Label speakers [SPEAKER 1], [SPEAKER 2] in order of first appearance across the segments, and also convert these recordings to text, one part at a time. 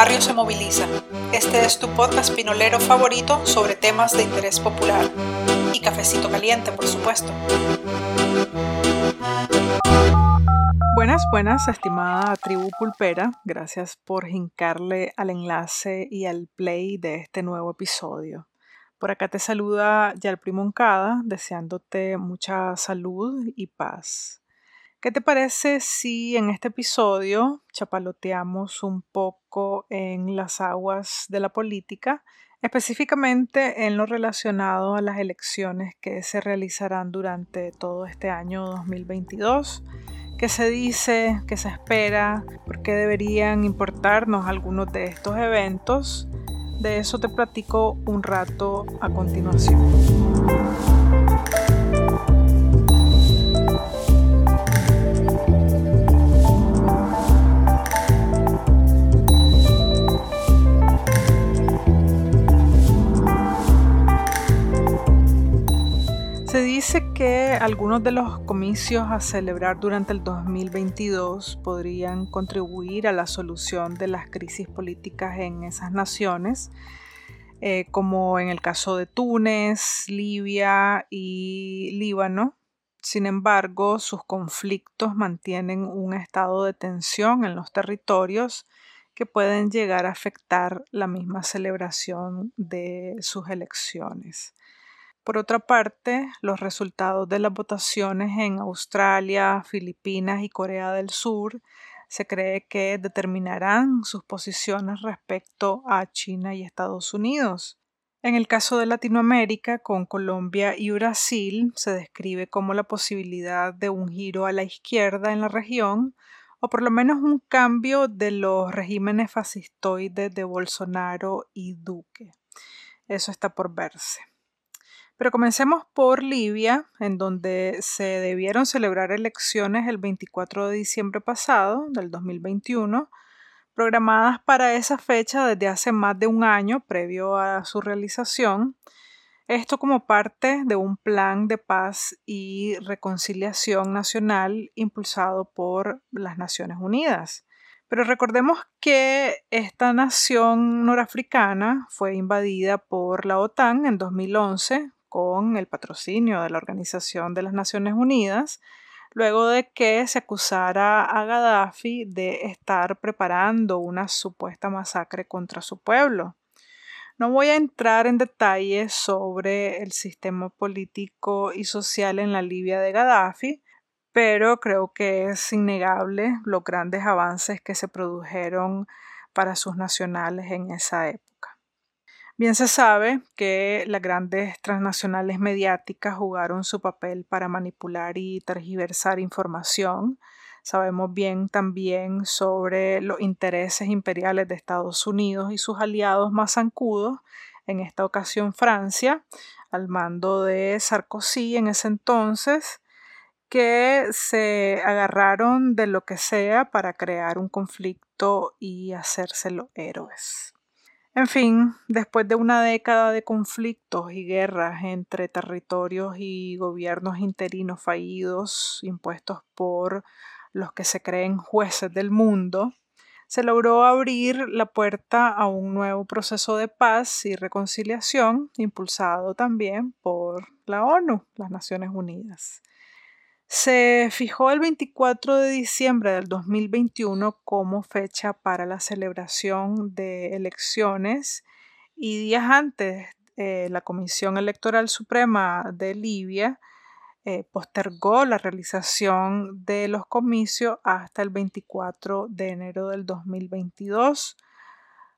[SPEAKER 1] barrio se moviliza. Este es tu podcast pinolero favorito sobre temas de interés popular. Y cafecito caliente, por supuesto. Buenas, buenas, estimada tribu pulpera. Gracias por hincarle al enlace y al play de este nuevo episodio. Por acá te saluda Yalpri Moncada, deseándote mucha salud y paz. ¿Qué te parece si en este episodio chapaloteamos un poco en las aguas de la política, específicamente en lo relacionado a las elecciones que se realizarán durante todo este año 2022? ¿Qué se dice? ¿Qué se espera? ¿Por qué deberían importarnos algunos de estos eventos? De eso te platico un rato a continuación. Dice que algunos de los comicios a celebrar durante el 2022 podrían contribuir a la solución de las crisis políticas en esas naciones, eh, como en el caso de Túnez, Libia y Líbano. Sin embargo, sus conflictos mantienen un estado de tensión en los territorios que pueden llegar a afectar la misma celebración de sus elecciones. Por otra parte, los resultados de las votaciones en Australia, Filipinas y Corea del Sur se cree que determinarán sus posiciones respecto a China y Estados Unidos. En el caso de Latinoamérica, con Colombia y Brasil, se describe como la posibilidad de un giro a la izquierda en la región, o por lo menos un cambio de los regímenes fascistoides de Bolsonaro y Duque. Eso está por verse. Pero comencemos por Libia, en donde se debieron celebrar elecciones el 24 de diciembre pasado, del 2021, programadas para esa fecha desde hace más de un año previo a su realización. Esto como parte de un plan de paz y reconciliación nacional impulsado por las Naciones Unidas. Pero recordemos que esta nación norafricana fue invadida por la OTAN en 2011 con el patrocinio de la Organización de las Naciones Unidas, luego de que se acusara a Gaddafi de estar preparando una supuesta masacre contra su pueblo. No voy a entrar en detalles sobre el sistema político y social en la Libia de Gaddafi, pero creo que es innegable los grandes avances que se produjeron para sus nacionales en esa época. Bien se sabe que las grandes transnacionales mediáticas jugaron su papel para manipular y tergiversar información. Sabemos bien también sobre los intereses imperiales de Estados Unidos y sus aliados más zancudos, en esta ocasión Francia, al mando de Sarkozy en ese entonces, que se agarraron de lo que sea para crear un conflicto y hacérselo héroes. En fin, después de una década de conflictos y guerras entre territorios y gobiernos interinos fallidos impuestos por los que se creen jueces del mundo, se logró abrir la puerta a un nuevo proceso de paz y reconciliación impulsado también por la ONU, las Naciones Unidas. Se fijó el 24 de diciembre del 2021 como fecha para la celebración de elecciones y días antes eh, la Comisión Electoral Suprema de Libia eh, postergó la realización de los comicios hasta el 24 de enero del 2022,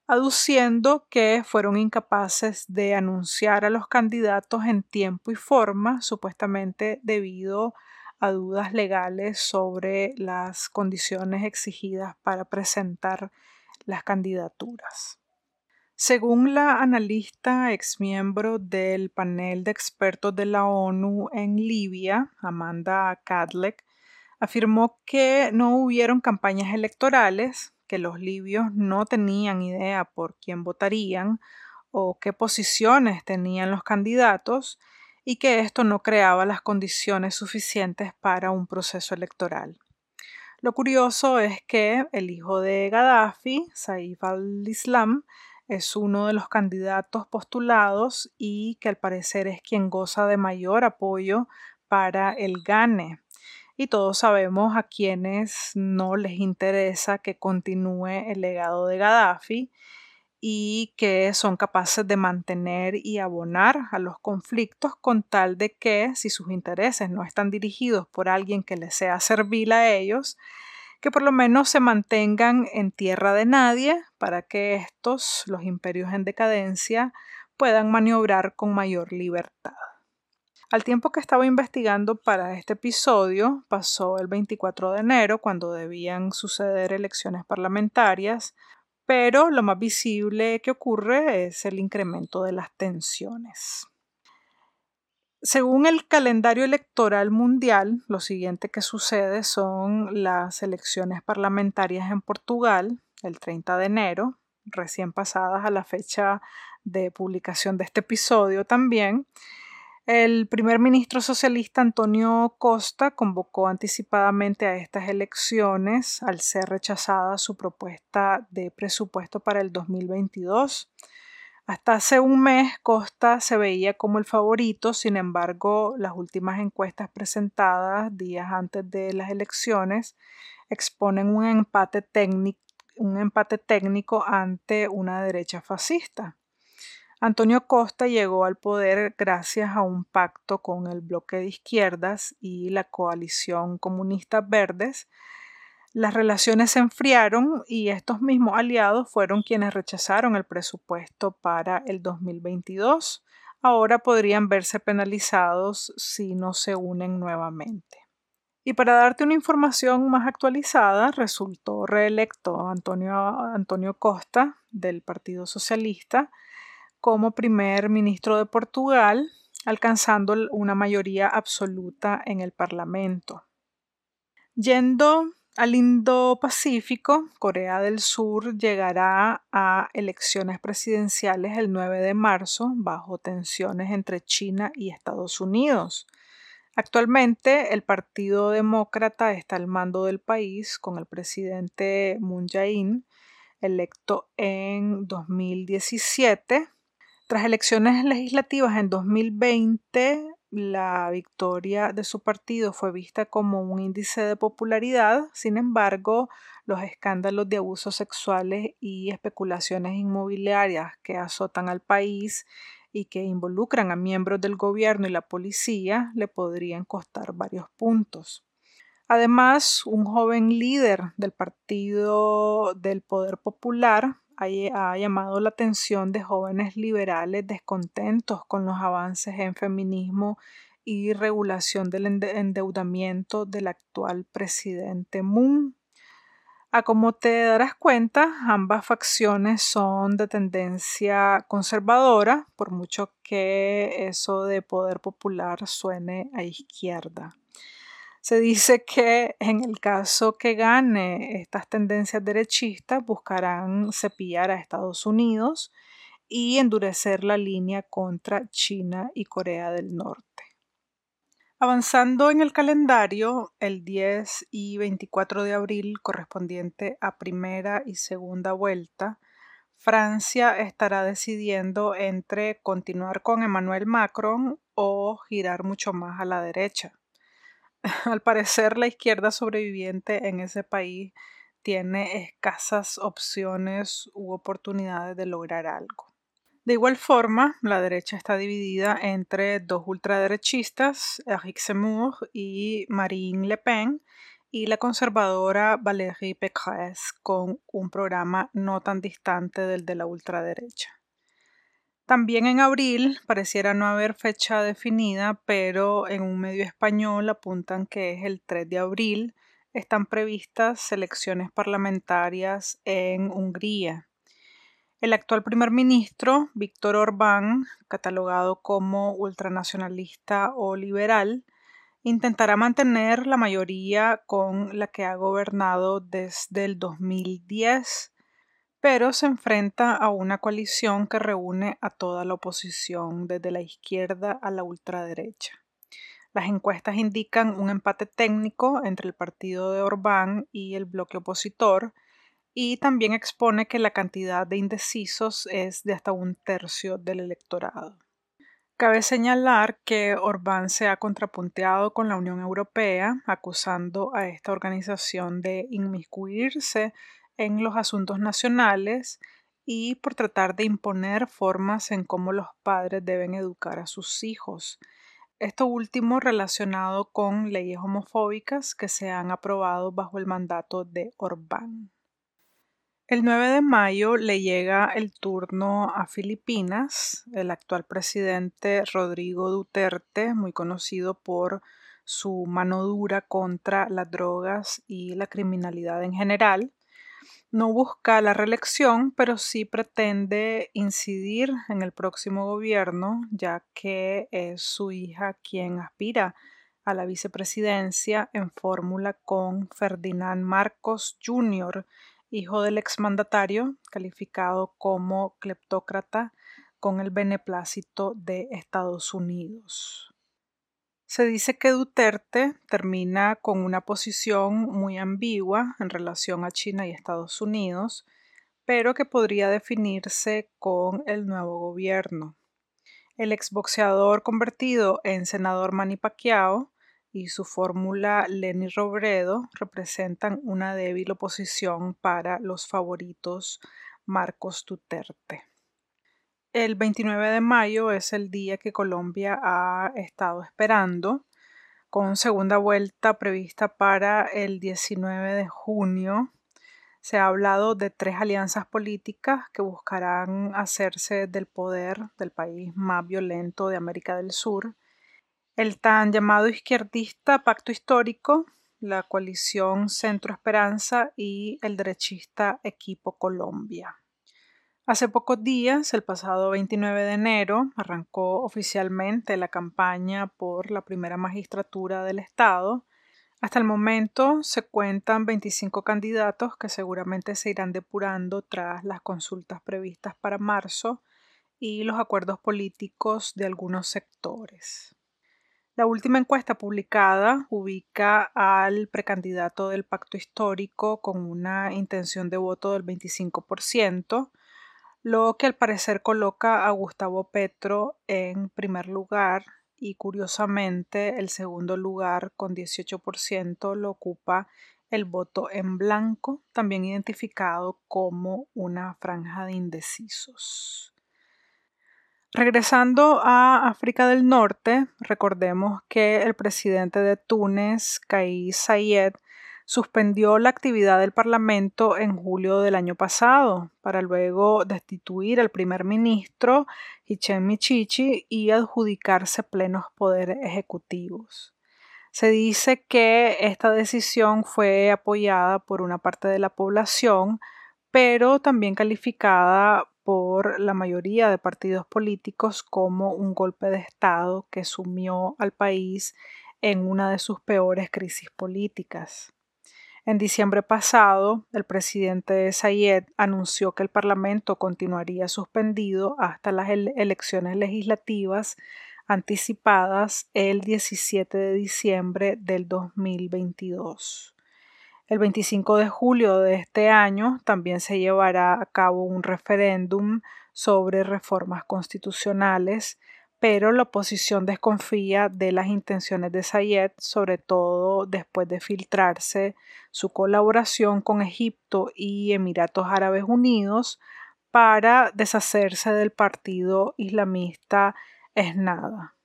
[SPEAKER 1] aduciendo que fueron incapaces de anunciar a los candidatos en tiempo y forma, supuestamente debido a a dudas legales sobre las condiciones exigidas para presentar las candidaturas. Según la analista ex miembro del panel de expertos de la ONU en Libia, Amanda Kadlec, afirmó que no hubieron campañas electorales, que los libios no tenían idea por quién votarían o qué posiciones tenían los candidatos y que esto no creaba las condiciones suficientes para un proceso electoral. Lo curioso es que el hijo de Gaddafi, Saif al-Islam, es uno de los candidatos postulados y que al parecer es quien goza de mayor apoyo para el GANE. Y todos sabemos a quienes no les interesa que continúe el legado de Gaddafi y que son capaces de mantener y abonar a los conflictos con tal de que si sus intereses no están dirigidos por alguien que les sea servil a ellos, que por lo menos se mantengan en tierra de nadie para que estos, los imperios en decadencia, puedan maniobrar con mayor libertad. Al tiempo que estaba investigando para este episodio, pasó el 24 de enero, cuando debían suceder elecciones parlamentarias, pero lo más visible que ocurre es el incremento de las tensiones. Según el calendario electoral mundial, lo siguiente que sucede son las elecciones parlamentarias en Portugal el 30 de enero, recién pasadas a la fecha de publicación de este episodio también, el primer ministro socialista Antonio Costa convocó anticipadamente a estas elecciones al ser rechazada su propuesta de presupuesto para el 2022. Hasta hace un mes Costa se veía como el favorito, sin embargo las últimas encuestas presentadas días antes de las elecciones exponen un empate, un empate técnico ante una derecha fascista. Antonio Costa llegó al poder gracias a un pacto con el bloque de izquierdas y la coalición comunista verdes. Las relaciones se enfriaron y estos mismos aliados fueron quienes rechazaron el presupuesto para el 2022. Ahora podrían verse penalizados si no se unen nuevamente. Y para darte una información más actualizada, resultó reelecto Antonio, Antonio Costa del Partido Socialista como primer ministro de Portugal, alcanzando una mayoría absoluta en el Parlamento. Yendo al Indo-Pacífico, Corea del Sur llegará a elecciones presidenciales el 9 de marzo bajo tensiones entre China y Estados Unidos. Actualmente el Partido Demócrata está al mando del país con el presidente Moon Jae-in, electo en 2017 tras elecciones legislativas en 2020, la victoria de su partido fue vista como un índice de popularidad, sin embargo, los escándalos de abusos sexuales y especulaciones inmobiliarias que azotan al país y que involucran a miembros del gobierno y la policía le podrían costar varios puntos. Además, un joven líder del Partido del Poder Popular ha llamado la atención de jóvenes liberales descontentos con los avances en feminismo y regulación del endeudamiento del actual presidente Moon. A como te darás cuenta, ambas facciones son de tendencia conservadora, por mucho que eso de poder popular suene a izquierda. Se dice que en el caso que gane estas tendencias derechistas buscarán cepillar a Estados Unidos y endurecer la línea contra China y Corea del Norte. Avanzando en el calendario, el 10 y 24 de abril correspondiente a primera y segunda vuelta, Francia estará decidiendo entre continuar con Emmanuel Macron o girar mucho más a la derecha. Al parecer, la izquierda sobreviviente en ese país tiene escasas opciones u oportunidades de lograr algo. De igual forma, la derecha está dividida entre dos ultraderechistas, Eric Zemmour y Marine Le Pen, y la conservadora Valérie Pécresse, con un programa no tan distante del de la ultraderecha. También en abril pareciera no haber fecha definida, pero en un medio español apuntan que es el 3 de abril. Están previstas elecciones parlamentarias en Hungría. El actual primer ministro, Víctor Orbán, catalogado como ultranacionalista o liberal, intentará mantener la mayoría con la que ha gobernado desde el 2010 pero se enfrenta a una coalición que reúne a toda la oposición, desde la izquierda a la ultraderecha. Las encuestas indican un empate técnico entre el partido de Orbán y el bloque opositor y también expone que la cantidad de indecisos es de hasta un tercio del electorado. Cabe señalar que Orbán se ha contrapunteado con la Unión Europea, acusando a esta organización de inmiscuirse en los asuntos nacionales y por tratar de imponer formas en cómo los padres deben educar a sus hijos. Esto último relacionado con leyes homofóbicas que se han aprobado bajo el mandato de Orbán. El 9 de mayo le llega el turno a Filipinas. El actual presidente Rodrigo Duterte, muy conocido por su mano dura contra las drogas y la criminalidad en general, no busca la reelección, pero sí pretende incidir en el próximo gobierno, ya que es su hija quien aspira a la vicepresidencia en fórmula con Ferdinand Marcos Jr., hijo del exmandatario, calificado como cleptócrata con el beneplácito de Estados Unidos. Se dice que Duterte termina con una posición muy ambigua en relación a China y Estados Unidos, pero que podría definirse con el nuevo gobierno. El exboxeador convertido en senador Manny Pacquiao y su fórmula Lenny Robredo representan una débil oposición para los favoritos Marcos Duterte. El 29 de mayo es el día que Colombia ha estado esperando, con segunda vuelta prevista para el 19 de junio. Se ha hablado de tres alianzas políticas que buscarán hacerse del poder del país más violento de América del Sur el tan llamado izquierdista Pacto Histórico, la coalición Centro Esperanza y el derechista Equipo Colombia. Hace pocos días, el pasado 29 de enero, arrancó oficialmente la campaña por la primera magistratura del Estado. Hasta el momento se cuentan 25 candidatos que seguramente se irán depurando tras las consultas previstas para marzo y los acuerdos políticos de algunos sectores. La última encuesta publicada ubica al precandidato del pacto histórico con una intención de voto del 25%, lo que al parecer coloca a Gustavo Petro en primer lugar y curiosamente el segundo lugar con 18% lo ocupa el voto en blanco, también identificado como una franja de indecisos. Regresando a África del Norte, recordemos que el presidente de Túnez, Kais Sayed, suspendió la actividad del Parlamento en julio del año pasado, para luego destituir al primer ministro Hichem Michichi y adjudicarse plenos poderes ejecutivos. Se dice que esta decisión fue apoyada por una parte de la población, pero también calificada por la mayoría de partidos políticos como un golpe de Estado que sumió al país en una de sus peores crisis políticas. En diciembre pasado, el presidente Sayed anunció que el Parlamento continuaría suspendido hasta las elecciones legislativas anticipadas el 17 de diciembre del 2022. El 25 de julio de este año también se llevará a cabo un referéndum sobre reformas constitucionales, pero la oposición desconfía de las intenciones de Sayed, sobre todo después de filtrarse su colaboración con Egipto y Emiratos Árabes Unidos para deshacerse del partido islamista Esnada.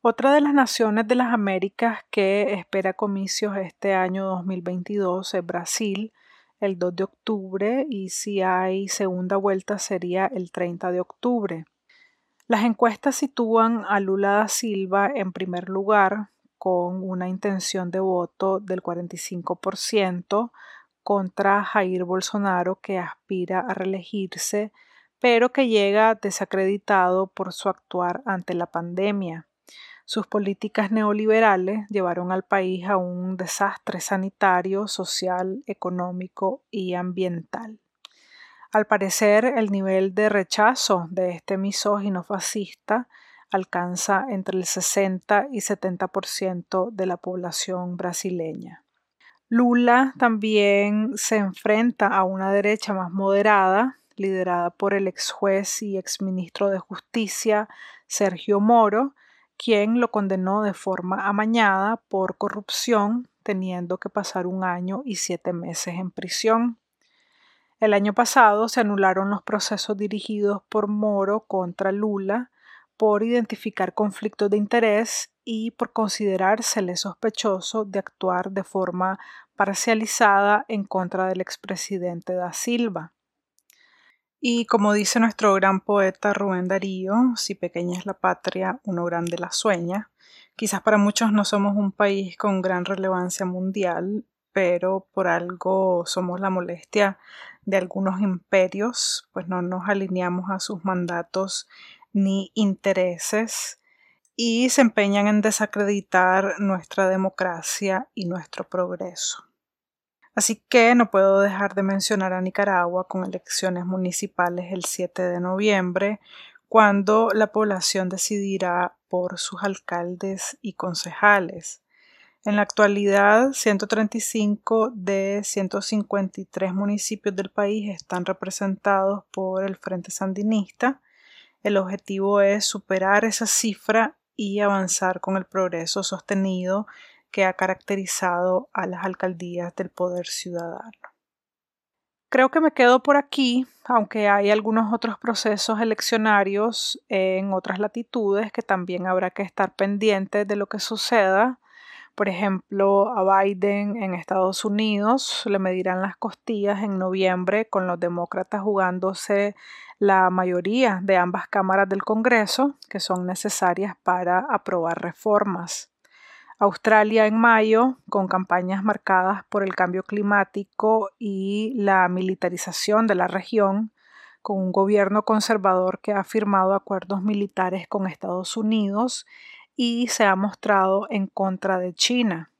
[SPEAKER 1] Otra de las naciones de las Américas que espera comicios este año 2022 es Brasil, el 2 de octubre, y si hay segunda vuelta sería el 30 de octubre. Las encuestas sitúan a Lula da Silva en primer lugar con una intención de voto del 45% contra Jair Bolsonaro que aspira a reelegirse, pero que llega desacreditado por su actuar ante la pandemia. Sus políticas neoliberales llevaron al país a un desastre sanitario, social, económico y ambiental. Al parecer, el nivel de rechazo de este misógino fascista alcanza entre el 60 y 70% de la población brasileña. Lula también se enfrenta a una derecha más moderada, liderada por el ex juez y ex ministro de Justicia Sergio Moro, quien lo condenó de forma amañada por corrupción, teniendo que pasar un año y siete meses en prisión. El año pasado se anularon los procesos dirigidos por Moro contra Lula por identificar conflictos de interés y por considerársele sospechoso de actuar de forma parcializada en contra del expresidente da Silva. Y como dice nuestro gran poeta Rubén Darío, si pequeña es la patria, uno grande la sueña. Quizás para muchos no somos un país con gran relevancia mundial, pero por algo somos la molestia de algunos imperios, pues no nos alineamos a sus mandatos ni intereses y se empeñan en desacreditar nuestra democracia y nuestro progreso. Así que no puedo dejar de mencionar a Nicaragua con elecciones municipales el 7 de noviembre, cuando la población decidirá por sus alcaldes y concejales. En la actualidad, 135 de 153 municipios del país están representados por el Frente Sandinista. El objetivo es superar esa cifra y avanzar con el progreso sostenido que ha caracterizado a las alcaldías del poder ciudadano. Creo que me quedo por aquí, aunque hay algunos otros procesos eleccionarios en otras latitudes que también habrá que estar pendientes de lo que suceda por ejemplo, a Biden en Estados Unidos le medirán las costillas en noviembre con los demócratas jugándose la mayoría de ambas cámaras del Congreso que son necesarias para aprobar reformas. Australia en mayo, con campañas marcadas por el cambio climático y la militarización de la región, con un gobierno conservador que ha firmado acuerdos militares con Estados Unidos y se ha mostrado en contra de China.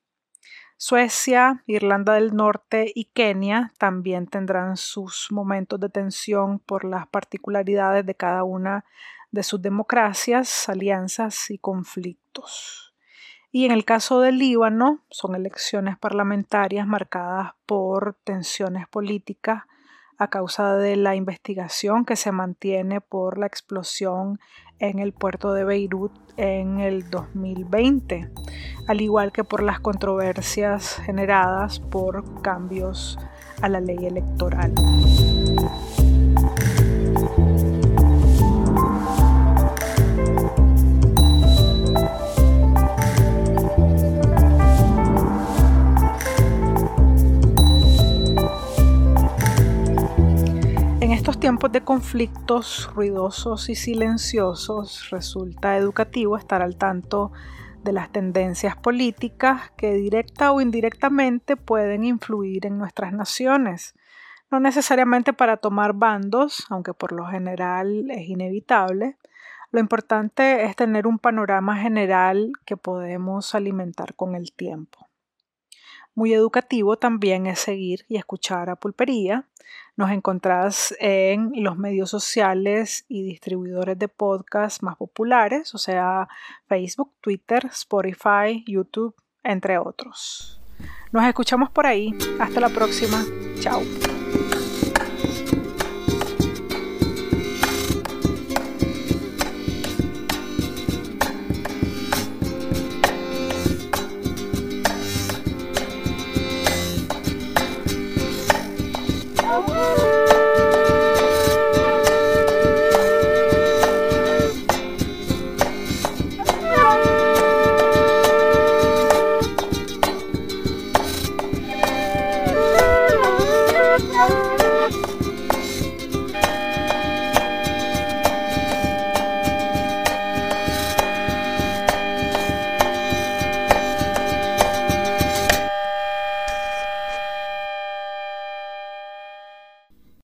[SPEAKER 1] Suecia, Irlanda del Norte y Kenia también tendrán sus momentos de tensión por las particularidades de cada una de sus democracias, alianzas y conflictos. Y en el caso del Líbano, son elecciones parlamentarias marcadas por tensiones políticas a causa de la investigación que se mantiene por la explosión en el puerto de Beirut en el 2020, al igual que por las controversias generadas por cambios a la ley electoral. Tiempos de conflictos ruidosos y silenciosos resulta educativo estar al tanto de las tendencias políticas que directa o indirectamente pueden influir en nuestras naciones. No necesariamente para tomar bandos, aunque por lo general es inevitable. Lo importante es tener un panorama general que podemos alimentar con el tiempo. Muy educativo también es seguir y escuchar a Pulpería. Nos encontrás en los medios sociales y distribuidores de podcast más populares, o sea, Facebook, Twitter, Spotify, YouTube, entre otros. Nos escuchamos por ahí. Hasta la próxima. Chao.